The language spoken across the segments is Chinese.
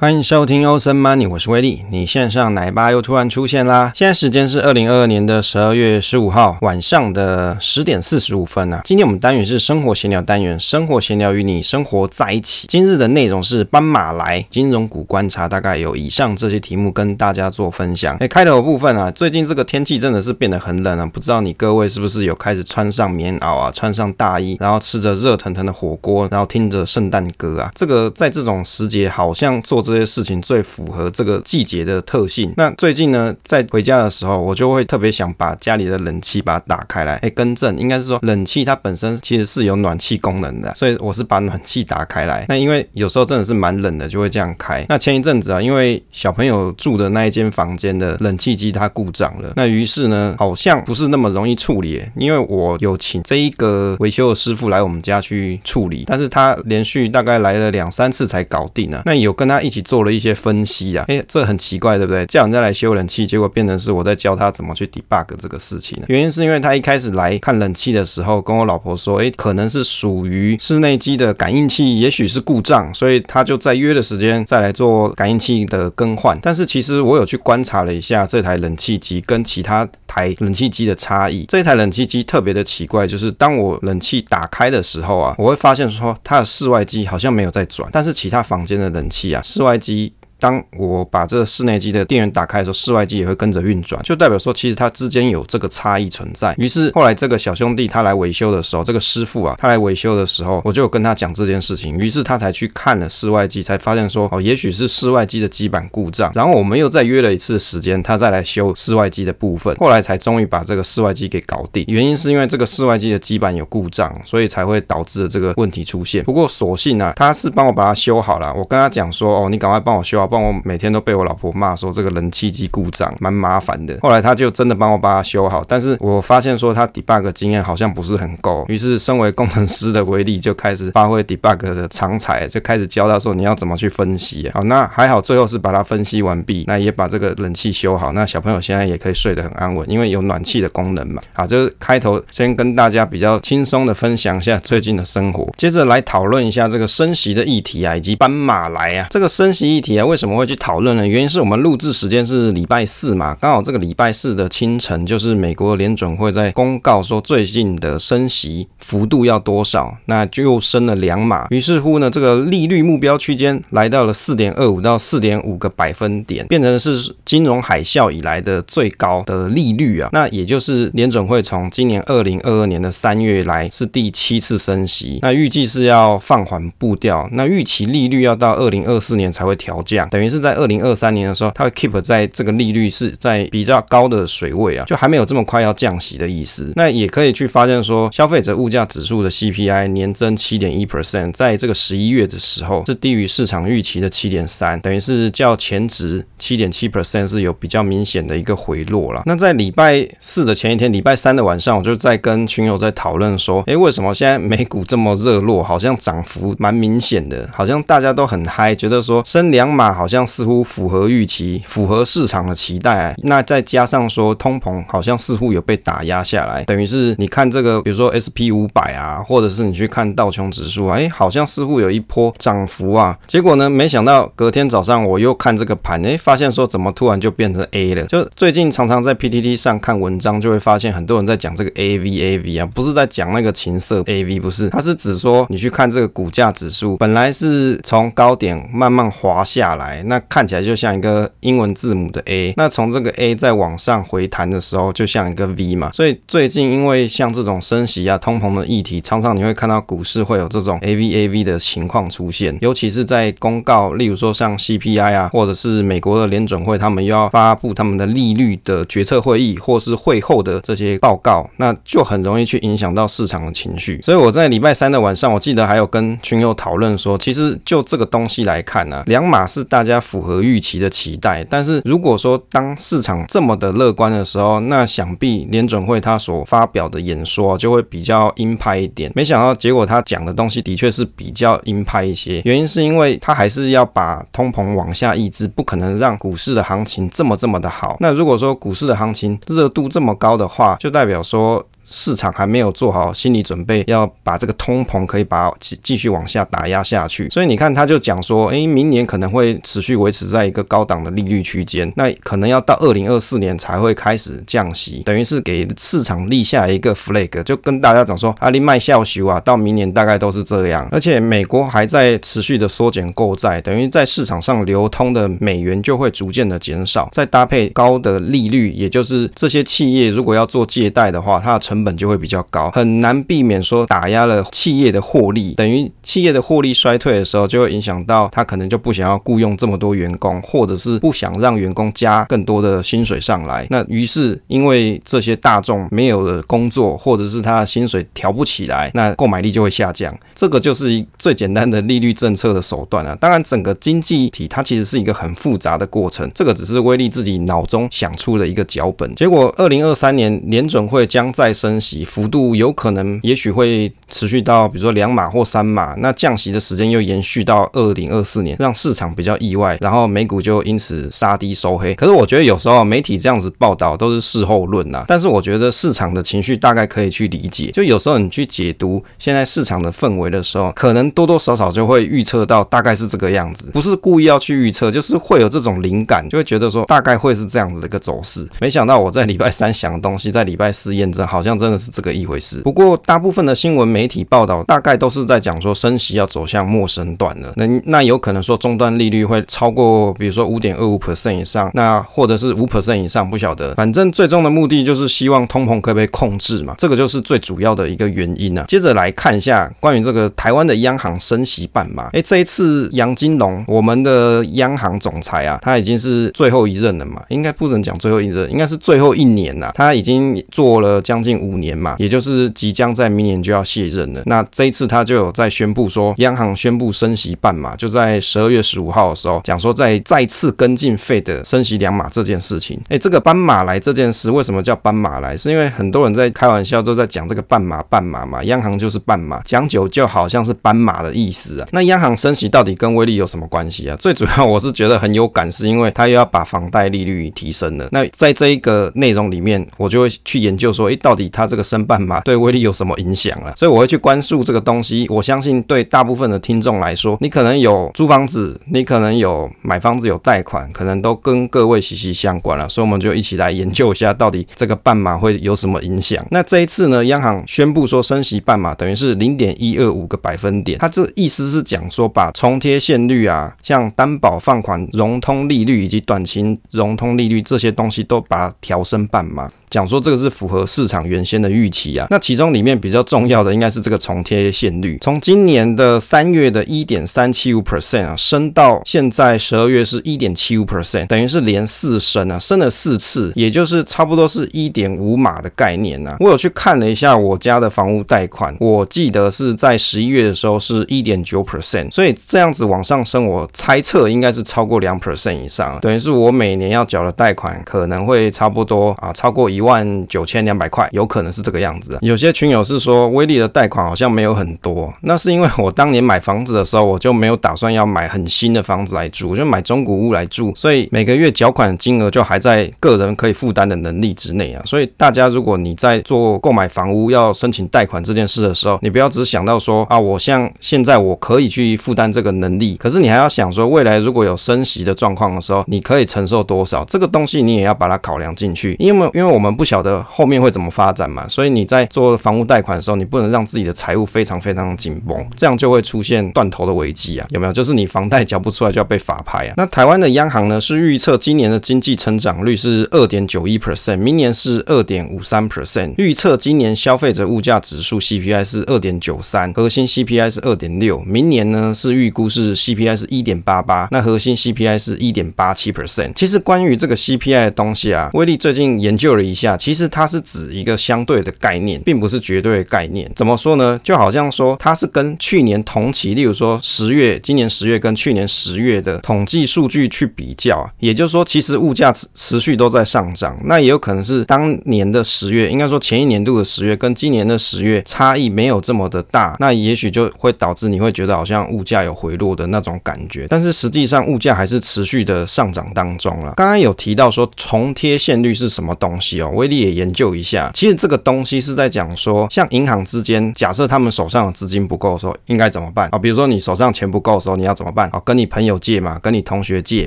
欢迎收听欧森 Money，我是威利。你线上奶爸又突然出现啦！现在时间是二零二二年的十二月十五号晚上的十点四十五分啊。今天我们单元是生活闲聊单元，生活闲聊与你生活在一起。今日的内容是斑马来金融股观察，大概有以上这些题目跟大家做分享。哎，开头部分啊，最近这个天气真的是变得很冷啊，不知道你各位是不是有开始穿上棉袄啊，穿上大衣，然后吃着热腾腾的火锅，然后听着圣诞歌啊。这个在这种时节好像做。这些事情最符合这个季节的特性。那最近呢，在回家的时候，我就会特别想把家里的冷气把它打开来。哎，更正，应该是说冷气它本身其实是有暖气功能的，所以我是把暖气打开来。那因为有时候真的是蛮冷的，就会这样开。那前一阵子啊，因为小朋友住的那一间房间的冷气机它故障了，那于是呢，好像不是那么容易处理。因为我有请这一个维修的师傅来我们家去处理，但是他连续大概来了两三次才搞定啊。那有跟他一起。做了一些分析啊，诶，这很奇怪，对不对？叫人家来修冷气，结果变成是我在教他怎么去 debug 这个事情呢？原因是因为他一开始来看冷气的时候，跟我老婆说，诶，可能是属于室内机的感应器，也许是故障，所以他就在约的时间再来做感应器的更换。但是其实我有去观察了一下这台冷气机跟其他台冷气机的差异。这台冷气机特别的奇怪，就是当我冷气打开的时候啊，我会发现说它的室外机好像没有在转，但是其他房间的冷气啊，室外外机当我把这室内机的电源打开的时候，室外机也会跟着运转，就代表说其实它之间有这个差异存在。于是后来这个小兄弟他来维修的时候，这个师傅啊，他来维修的时候，我就跟他讲这件事情，于是他才去看了室外机，才发现说哦，也许是室外机的基板故障。然后我们又再约了一次时间，他再来修室外机的部分，后来才终于把这个室外机给搞定。原因是因为这个室外机的基板有故障，所以才会导致了这个问题出现。不过所幸啊，他是帮我把它修好了。我跟他讲说哦，你赶快帮我修好。帮我每天都被我老婆骂说这个冷气机故障蛮麻烦的，后来他就真的帮我把它修好，但是我发现说他 debug 经验好像不是很够，于是身为工程师的威力就开始发挥 debug 的长才，就开始教他说你要怎么去分析。好，那还好最后是把它分析完毕，那也把这个冷气修好，那小朋友现在也可以睡得很安稳，因为有暖气的功能嘛。好，就是开头先跟大家比较轻松的分享一下最近的生活，接着来讨论一下这个升息的议题啊，以及斑马来啊，这个升息议题啊为什么会去讨论呢？原因是我们录制时间是礼拜四嘛，刚好这个礼拜四的清晨，就是美国联准会在公告说最近的升息幅度要多少，那就又升了两码。于是乎呢，这个利率目标区间来到了四点二五到四点五个百分点，变成是金融海啸以来的最高的利率啊。那也就是联准会从今年二零二二年的三月来是第七次升息，那预计是要放缓步调，那预期利率要到二零二四年才会调降。等于是在二零二三年的时候，它会 keep 在这个利率是在比较高的水位啊，就还没有这么快要降息的意思。那也可以去发现说，消费者物价指数的 CPI 年增七点一 percent，在这个十一月的时候是低于市场预期的七点三，等于是较前值七点七 percent 是有比较明显的一个回落了。那在礼拜四的前一天，礼拜三的晚上，我就在跟群友在讨论说，诶，为什么现在美股这么热络，好像涨幅蛮明显的，好像大家都很嗨，觉得说升两码。好像似乎符合预期，符合市场的期待。那再加上说通膨好像似乎有被打压下来，等于是你看这个，比如说 SP 五百啊，或者是你去看道琼指数，哎，好像似乎有一波涨幅啊。结果呢，没想到隔天早上我又看这个盘，哎，发现说怎么突然就变成 A 了？就最近常常在 PTT 上看文章，就会发现很多人在讲这个 AV AV 啊，不是在讲那个情色 AV，不是，它是指说你去看这个股价指数，本来是从高点慢慢滑下来。那看起来就像一个英文字母的 A，那从这个 A 再往上回弹的时候，就像一个 V 嘛。所以最近因为像这种升息啊、通膨的议题，常常你会看到股市会有这种 AVAV 的情况出现，尤其是在公告，例如说像 CPI 啊，或者是美国的联准会，他们又要发布他们的利率的决策会议，或是会后的这些报告，那就很容易去影响到市场的情绪。所以我在礼拜三的晚上，我记得还有跟群友讨论说，其实就这个东西来看呢、啊，两码是大。家符合预期的期待，但是如果说当市场这么的乐观的时候，那想必联准会他所发表的演说就会比较鹰派一点。没想到结果他讲的东西的确是比较鹰派一些，原因是因为他还是要把通膨往下抑制，不可能让股市的行情这么这么的好。那如果说股市的行情热度这么高的话，就代表说。市场还没有做好心理准备，要把这个通膨可以把继继续往下打压下去。所以你看，他就讲说，诶，明年可能会持续维持在一个高档的利率区间，那可能要到二零二四年才会开始降息，等于是给市场立下一个 flag，就跟大家讲说，阿里麦笑修啊，到明年大概都是这样。而且美国还在持续的缩减购债，等于在市场上流通的美元就会逐渐的减少，再搭配高的利率，也就是这些企业如果要做借贷的话，它的成成本就会比较高，很难避免说打压了企业的获利，等于企业的获利衰退的时候，就会影响到他可能就不想要雇佣这么多员工，或者是不想让员工加更多的薪水上来。那于是因为这些大众没有了工作，或者是他的薪水调不起来，那购买力就会下降。这个就是最简单的利率政策的手段啊。当然，整个经济体它其实是一个很复杂的过程，这个只是威利自己脑中想出的一个脚本。结果，二零二三年联准会将再升分析，幅度有可能也许会持续到比如说两码或三码，那降息的时间又延续到二零二四年，让市场比较意外，然后美股就因此杀低收黑。可是我觉得有时候媒体这样子报道都是事后论呐，但是我觉得市场的情绪大概可以去理解。就有时候你去解读现在市场的氛围的时候，可能多多少少就会预测到大概是这个样子，不是故意要去预测，就是会有这种灵感，就会觉得说大概会是这样子的一个走势。没想到我在礼拜三想的东西，在礼拜四验证，好像真的是这个一回事。不过大部分的新闻媒媒体报道大概都是在讲说升息要走向陌生段了，那那有可能说终端利率会超过，比如说五点二五 percent 以上，那或者是五 percent 以上，不晓得，反正最终的目的就是希望通膨可以被控制嘛，这个就是最主要的一个原因啊。接着来看一下关于这个台湾的央行升息办嘛，哎，这一次杨金龙，我们的央行总裁啊，他已经是最后一任了嘛，应该不能讲最后一任，应该是最后一年呐，他已经做了将近五年嘛，也就是即将在明年就要卸任了。那这一次他就有在宣布说，央行宣布升息半码，就在十二月十五号的时候讲说，在再次跟进 Fed 升息两码这件事情。哎，这个斑马来这件事为什么叫斑马来？是因为很多人在开玩笑都在讲这个半码半码嘛，央行就是半码，讲久就好像是斑马的意思啊。那央行升息到底跟威力有什么关系啊？最主要我是觉得很有感，是因为他又要把房贷利率提升了。那在这一个内容里面，我就会去研究说，哎，到底他这个升半码对威力有什么影响啊？所以我我会去关注这个东西。我相信对大部分的听众来说，你可能有租房子，你可能有买房子有贷款，可能都跟各位息息相关了。所以我们就一起来研究一下，到底这个半码会有什么影响。那这一次呢，央行宣布说升息半码，等于是零点一二五个百分点。它这意思是讲说，把重贴现率啊，像担保放款融通利率以及短期融通利率这些东西，都把它调升半码。讲说这个是符合市场原先的预期啊，那其中里面比较重要的应该是这个重贴现率，从今年的三月的一点三七五 percent 啊，升到现在十二月是一点七五 percent，等于是连四升啊，升了四次，也就是差不多是一点五码的概念啊。我有去看了一下我家的房屋贷款，我记得是在十一月的时候是一点九 percent，所以这样子往上升，我猜测应该是超过两 percent 以上，等于是我每年要缴的贷款可能会差不多啊，超过一。一万九千两百块，有可能是这个样子。有些群友是说，威力的贷款好像没有很多，那是因为我当年买房子的时候，我就没有打算要买很新的房子来住，我就买中古屋来住，所以每个月缴款金额就还在个人可以负担的能力之内啊。所以大家如果你在做购买房屋要申请贷款这件事的时候，你不要只想到说啊，我像现在我可以去负担这个能力，可是你还要想说，未来如果有升息的状况的时候，你可以承受多少？这个东西你也要把它考量进去，因为因为我们。不晓得后面会怎么发展嘛，所以你在做房屋贷款的时候，你不能让自己的财务非常非常紧绷，这样就会出现断头的危机啊，有没有？就是你房贷缴不出来就要被法拍啊。那台湾的央行呢，是预测今年的经济成长率是二点九一 percent，明年是二点五三 percent，预测今年消费者物价指数 CPI 是二点九三，核心 CPI 是二点六，明年呢是预估是 CPI 是一点八八，那核心 CPI 是一点八七 percent。其实关于这个 CPI 的东西啊，威力最近研究了一下。其实它是指一个相对的概念，并不是绝对的概念。怎么说呢？就好像说它是跟去年同期，例如说十月，今年十月跟去年十月的统计数据去比较，也就是说，其实物价持持续都在上涨。那也有可能是当年的十月，应该说前一年度的十月跟今年的十月差异没有这么的大，那也许就会导致你会觉得好像物价有回落的那种感觉。但是实际上物价还是持续的上涨当中了。刚刚有提到说重贴现率是什么东西哦？哦，威力也研究一下。其实这个东西是在讲说，像银行之间，假设他们手上的资金不够的时候，应该怎么办啊？比如说你手上钱不够的时候，你要怎么办啊？跟你朋友借嘛，跟你同学借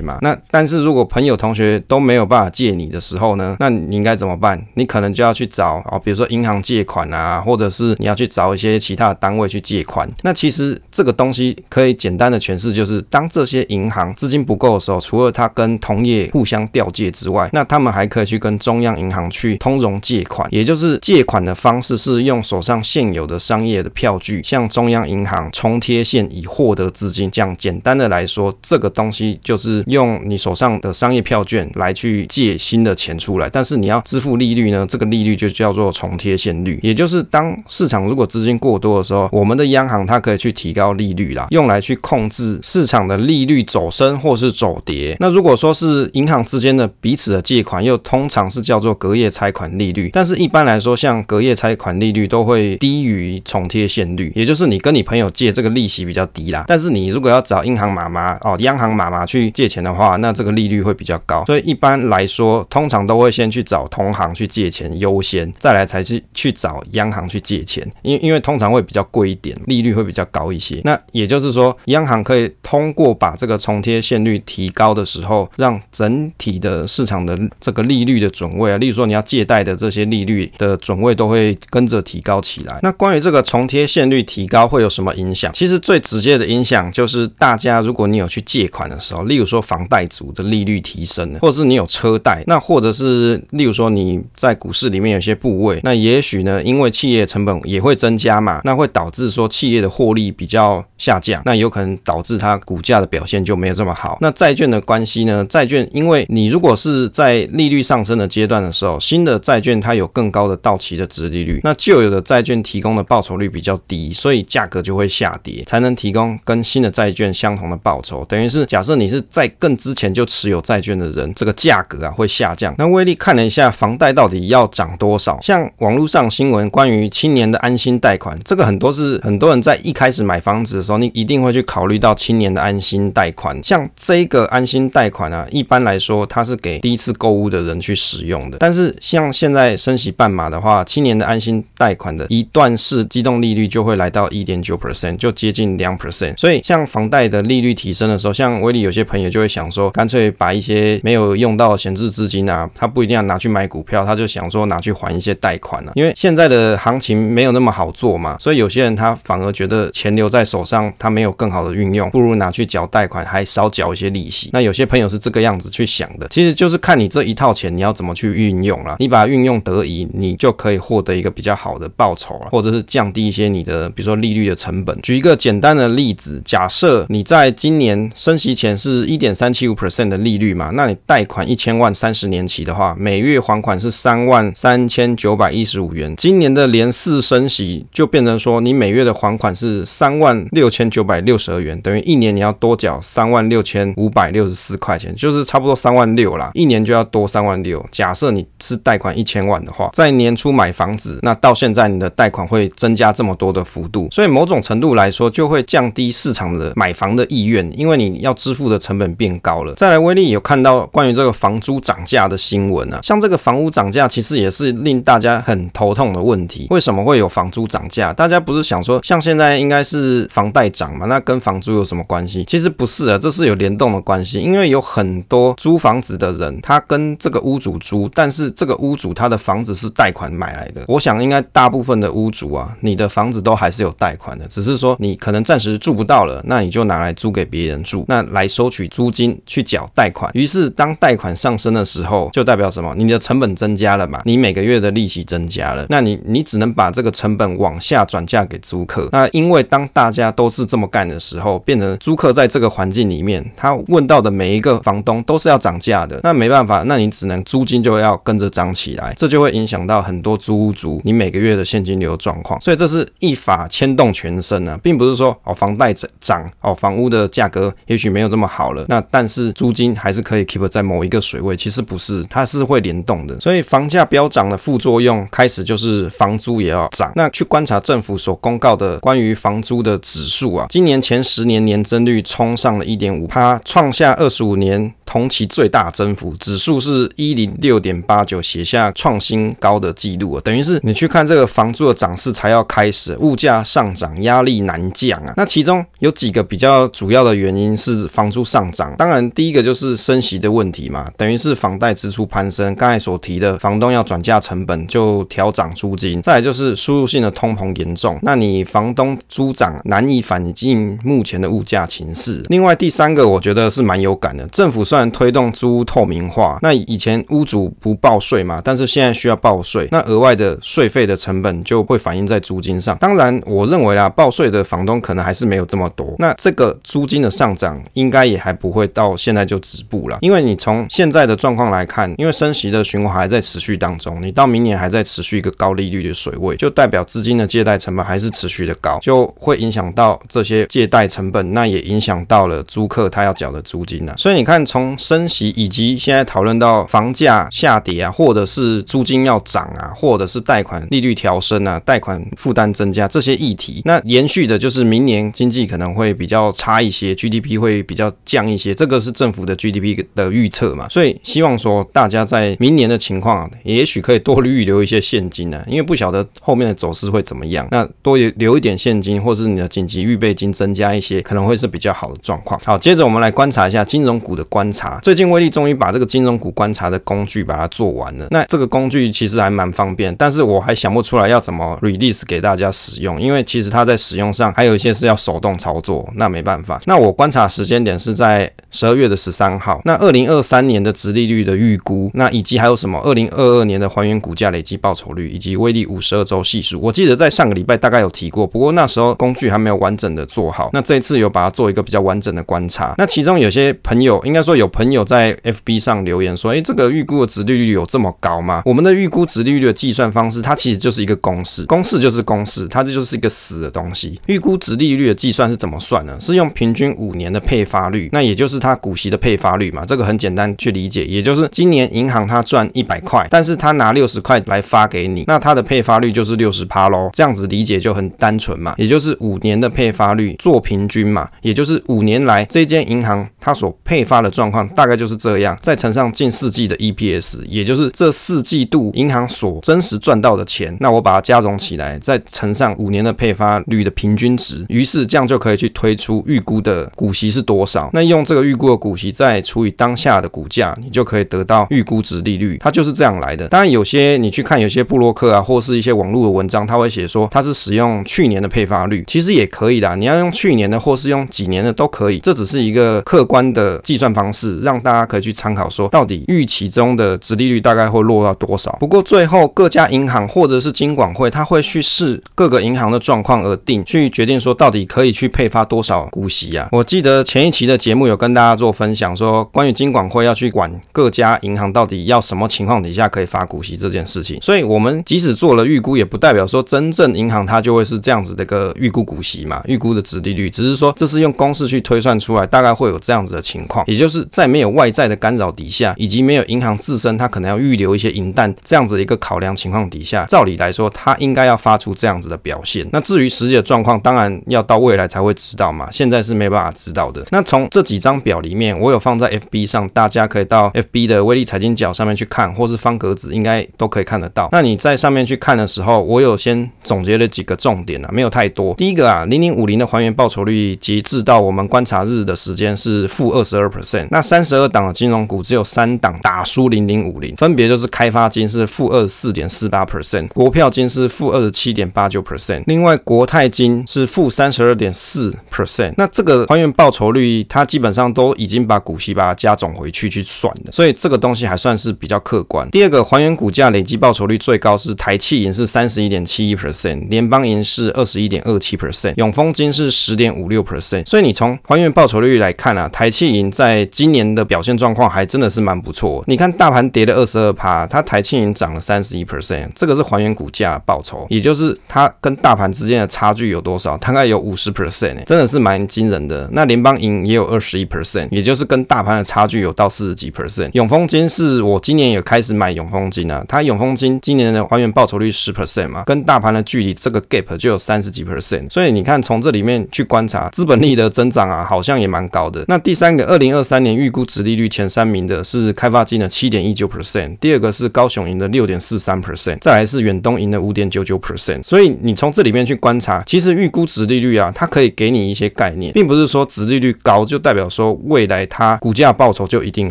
嘛。那但是如果朋友同学都没有办法借你的时候呢，那你应该怎么办？你可能就要去找啊，比如说银行借款啊，或者是你要去找一些其他的单位去借款。那其实这个东西可以简单的诠释，就是当这些银行资金不够的时候，除了他跟同业互相调借之外，那他们还可以去跟中央银行去通融借款，也就是借款的方式是用手上现有的商业的票据向中央银行重贴现以获得资金。这样简单的来说，这个东西就是用你手上的商业票券来去借新的钱出来，但是你要支付利率呢，这个利率就叫做重贴现率，也就是当市场如果资金过多的时候，我们的央行它可以去提高利率啦，用来去控制市场的利率走升或是走跌。那如果说是银行之间的彼此的借款，又通常是叫做隔夜拆款利率，但是一般来说，像隔夜拆款利率都会低于重贴现率，也就是你跟你朋友借这个利息比较低啦，但是你如果要找银行妈妈哦，央行妈妈去借钱的话，那这个利率会比较高，所以一般来说，通常都会先去找同行去借钱优先，再来才去去找央行去借钱，因因为通常会比较贵一点，利率会比较高一些。那也就是说，央行可以通过把这个重贴现率提高的时候，让整体的市场的这个利率的准位啊，例如说你你要借贷的这些利率的准位都会跟着提高起来。那关于这个重贴现率提高会有什么影响？其实最直接的影响就是大家如果你有去借款的时候，例如说房贷族的利率提升了，或者是你有车贷，那或者是例如说你在股市里面有些部位，那也许呢，因为企业成本也会增加嘛，那会导致说企业的获利比较下降，那有可能导致它股价的表现就没有这么好。那债券的关系呢？债券因为你如果是在利率上升的阶段的时候，新的债券它有更高的到期的殖利率，那旧有的债券提供的报酬率比较低，所以价格就会下跌，才能提供跟新的债券相同的报酬。等于是假设你是在更之前就持有债券的人，这个价格啊会下降。那威力看了一下房贷到底要涨多少，像网络上新闻关于青年的安心贷款，这个很多是很多人在一开始买房子的时候，你一定会去考虑到青年的安心贷款。像这个安心贷款啊，一般来说它是给第一次购物的人去使用的。但是是像现在升息半码的话，七年的安心贷款的一段式机动利率就会来到一点九 percent，就接近两 percent。所以像房贷的利率提升的时候，像威利有些朋友就会想说，干脆把一些没有用到闲置资金啊，他不一定要拿去买股票，他就想说拿去还一些贷款啊。因为现在的行情没有那么好做嘛，所以有些人他反而觉得钱留在手上，他没有更好的运用，不如拿去缴贷款，还少缴一些利息。那有些朋友是这个样子去想的，其实就是看你这一套钱你要怎么去运用啦。你把它运用得宜，你就可以获得一个比较好的报酬了，或者是降低一些你的，比如说利率的成本。举一个简单的例子，假设你在今年升息前是一点三七五 percent 的利率嘛，那你贷款一千万三十年期的话，每月还款是三万三千九百一十五元。今年的连四升息就变成说，你每月的还款是三万六千九百六十二元，等于一年你要多缴三万六千五百六十四块钱，就是差不多三万六啦，一年就要多三万六。假设你是贷款一千万的话，在年初买房子，那到现在你的贷款会增加这么多的幅度，所以某种程度来说就会降低市场的买房的意愿，因为你要支付的成本变高了。再来，威力有看到关于这个房租涨价的新闻啊，像这个房屋涨价，其实也是令大家很头痛的问题。为什么会有房租涨价？大家不是想说，像现在应该是房贷涨嘛？那跟房租有什么关系？其实不是啊，这是有联动的关系，因为有很多租房子的人，他跟这个屋主租，但是这个屋主他的房子是贷款买来的。我想应该大部分的屋主啊，你的房子都还是有贷款的，只是说你可能暂时住不到了，那你就拿来租给别人住，那来收取租金去缴贷款。于是当贷款上升的时候，就代表什么？你的成本增加了嘛？你每个月的利息增加了，那你你只能把这个成本往下转嫁给租客。那因为当大家都是这么干的时候，变成租客在这个环境里面，他问到的每一个房东都是要涨价的。那没办法，那你只能租金就要跟涨起来，这就会影响到很多租屋族你每个月的现金流状况。所以这是一法牵动全身啊，并不是说哦房贷涨哦房屋的价格也许没有这么好了，那但是租金还是可以 keep 在某一个水位。其实不是，它是会联动的。所以房价飙涨的副作用开始就是房租也要涨。那去观察政府所公告的关于房租的指数啊，今年前十年年增率冲上了一点五趴，创下二十五年。同期最大增幅，指数是一零六点八九，写下创新高的记录啊。等于是你去看这个房租的涨势才要开始，物价上涨压力难降啊。那其中有几个比较主要的原因是房租上涨，当然第一个就是升息的问题嘛，等于是房贷支出攀升，刚才所提的房东要转嫁成本就调涨租金，再来就是输入性的通膨严重，那你房东租涨难以反映目前的物价情势。另外第三个我觉得是蛮有感的，政府算然推动租屋透明化，那以前屋主不报税嘛，但是现在需要报税，那额外的税费的成本就会反映在租金上。当然，我认为啦，报税的房东可能还是没有这么多，那这个租金的上涨应该也还不会到现在就止步了，因为你从现在的状况来看，因为升息的循环还在持续当中，你到明年还在持续一个高利率的水位，就代表资金的借贷成本还是持续的高，就会影响到这些借贷成本，那也影响到了租客他要缴的租金呢。所以你看，从升息以及现在讨论到房价下跌啊，或者是租金要涨啊，或者是贷款利率调升啊，贷款负担增加这些议题，那延续的就是明年经济可能会比较差一些，GDP 会比较降一些，这个是政府的 GDP 的预测嘛。所以希望说大家在明年的情况，也许可以多预留一些现金呢，因为不晓得后面的走势会怎么样。那多留一点现金，或是你的紧急预备金增加一些，可能会是比较好的状况。好，接着我们来观察一下金融股的观察。最近威力终于把这个金融股观察的工具把它做完了。那这个工具其实还蛮方便，但是我还想不出来要怎么 release 给大家使用，因为其实它在使用上还有一些是要手动操作，那没办法。那我观察时间点是在十二月的十三号。那二零二三年的殖利率的预估，那以及还有什么二零二二年的还原股价累计报酬率，以及威力五十二周系数。我记得在上个礼拜大概有提过，不过那时候工具还没有完整的做好。那这一次有把它做一个比较完整的观察。那其中有些朋友，应该说有有朋友在 FB 上留言说，诶，这个预估的殖利率有这么高吗？我们的预估值利率的计算方式，它其实就是一个公式，公式就是公式，它这就是一个死的东西。预估值利率的计算是怎么算呢？是用平均五年的配发率，那也就是它股息的配发率嘛。这个很简单去理解，也就是今年银行它赚一百块，但是它拿六十块来发给你，那它的配发率就是六十趴喽。这样子理解就很单纯嘛，也就是五年的配发率做平均嘛，也就是五年来这间银行它所配发的状况大概就是这样，再乘上近四季的 EPS，也就是这四季度银行所真实赚到的钱，那我把它加总起来，再乘上五年的配发率的平均值，于是这样就可以去推出预估的股息是多少。那用这个预估的股息再除以当下的股价，你就可以得到预估值利率，它就是这样来的。当然有些你去看有些布洛克啊，或是一些网络的文章，他会写说它是使用去年的配发率，其实也可以的。你要用去年的，或是用几年的都可以，这只是一个客观的计算方式，只让大家可以去参考，说到底预期中的殖利率大概会落到多少。不过最后各家银行或者是金管会，他会去视各个银行的状况而定，去决定说到底可以去配发多少股息啊。我记得前一期的节目有跟大家做分享，说关于金管会要去管各家银行到底要什么情况底下可以发股息这件事情。所以我们即使做了预估，也不代表说真正银行它就会是这样子的一个预估股息嘛，预估的殖利率，只是说这是用公式去推算出来，大概会有这样子的情况，也就是在没有外在的干扰底下，以及没有银行自身它可能要预留一些银弹这样子一个考量情况底下，照理来说它应该要发出这样子的表现。那至于实际的状况，当然要到未来才会知道嘛，现在是没办法知道的。那从这几张表里面，我有放在 FB 上，大家可以到 FB 的威力财经角上面去看，或是方格子应该都可以看得到。那你在上面去看的时候，我有先总结了几个重点啊，没有太多。第一个啊，零零五零的还原报酬率截至到我们观察日的时间是负二十二 percent。那三十二档的金融股只有三档打输零零五零，分别就是开发金是负二十四点四八 percent，国票金是负二十七点八九 percent，另外国泰金是负三十二点四 percent。那这个还原报酬率，它基本上都已经把股息把它加总回去去算的，所以这个东西还算是比较客观。第二个还原股价累计报酬率最高是台企银是三十一点七一 percent，联邦银是二十一点二七 percent，永丰金是十点五六 percent。所以你从还原报酬率来看啊，台企银在今年的表现状况还真的是蛮不错。你看大盘跌了二十二趴，它台庆银涨了三十一 percent，这个是还原股价报酬，也就是它跟大盘之间的差距有多少？大概有五十 percent，真的是蛮惊人的。那联邦银也有二十一 percent，也就是跟大盘的差距有到四十几 percent。永丰金是我今年也开始买永丰金啊，它永丰金今年的还原报酬率十 percent 嘛，跟大盘的距离这个 gap 就有三十几 percent。所以你看从这里面去观察资本利的增长啊，好像也蛮高的。那第三个，二零二三年预估值利率前三名的是开发金的七点一九 percent，第二个是高雄银的六点四三 percent，再来是远东银的五点九九 percent。所以你从这里面去观察，其实预估值利率啊，它可以给你一些概念，并不是说值利率高就代表说未来它股价报酬就一定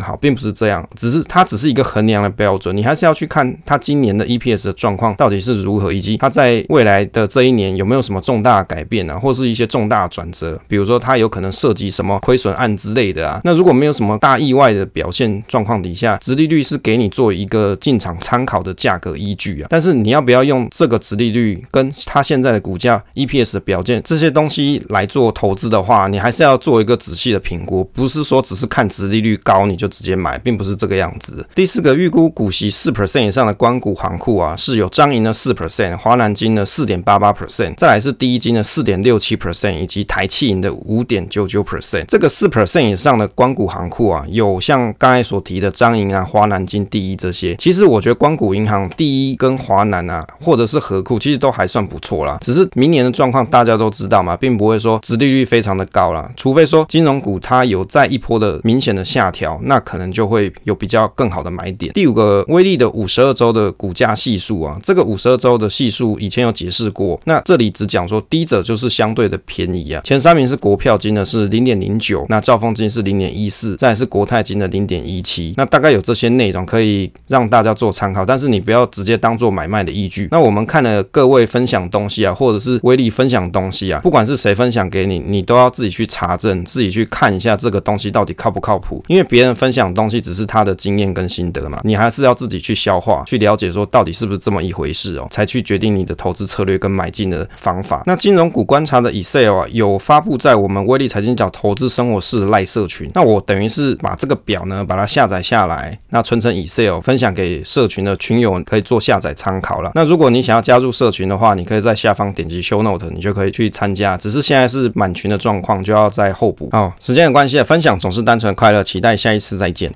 好，并不是这样，只是它只是一个衡量的标准，你还是要去看它今年的 EPS 的状况到底是如何，以及它在未来的这一年有没有什么重大改变啊，或是一些重大转折，比如说它有可能涉及什么亏损案之类的啊。那如果没有什么大意外的表现状况底下，殖利率是给你做一个进场参考的价格依据啊。但是你要不要用这个殖利率跟它现在的股价 EPS 的表现这些东西来做投资的话，你还是要做一个仔细的评估，不是说只是看殖利率高你就直接买，并不是这个样子。第四个预估股息四 percent 以上的官股行库啊，是有彰银的四 percent、华南金的四点八八 percent，再来是第一金的四点六七 percent，以及台汽银的五点九九 percent。这个四 percent 以上的官股行库啊，有像刚才所提的张银啊、华南金、第一这些。其实我觉得光谷银行第一跟华南啊，或者是合库，其实都还算不错啦。只是明年的状况大家都知道嘛，并不会说殖利率非常的高啦，除非说金融股它有再一波的明显的下调，那可能就会有比较更好的买点。第五个，威力的五十二周的股价系数啊，这个五十二周的系数以前有解释过，那这里只讲说低者就是相对的便宜啊。前三名是国票金的是零点零九，那兆丰金是零点一四，再是国泰金的零点一七，那大概有这些内容可以让大家做参考，但是你不要直接当做买卖的依据。那我们看了各位分享东西啊，或者是威力分享东西啊，不管是谁分享给你，你都要自己去查证，自己去看一下这个东西到底靠不靠谱，因为别人分享东西只是他的经验跟心得嘛，你还是要自己去消化，去了解说到底是不是这么一回事哦，才去决定你的投资策略跟买进的方法。那金融股观察的 Excel 啊，有发布在我们威力财经角投资生活室赖社群。那我等于于是把这个表呢，把它下载下来，那存成 Excel 分享给社群的群友，可以做下载参考了。那如果你想要加入社群的话，你可以在下方点击 Show Note，你就可以去参加。只是现在是满群的状况，就要在候补。哦，时间的关系，分享总是单纯快乐，期待下一次再见。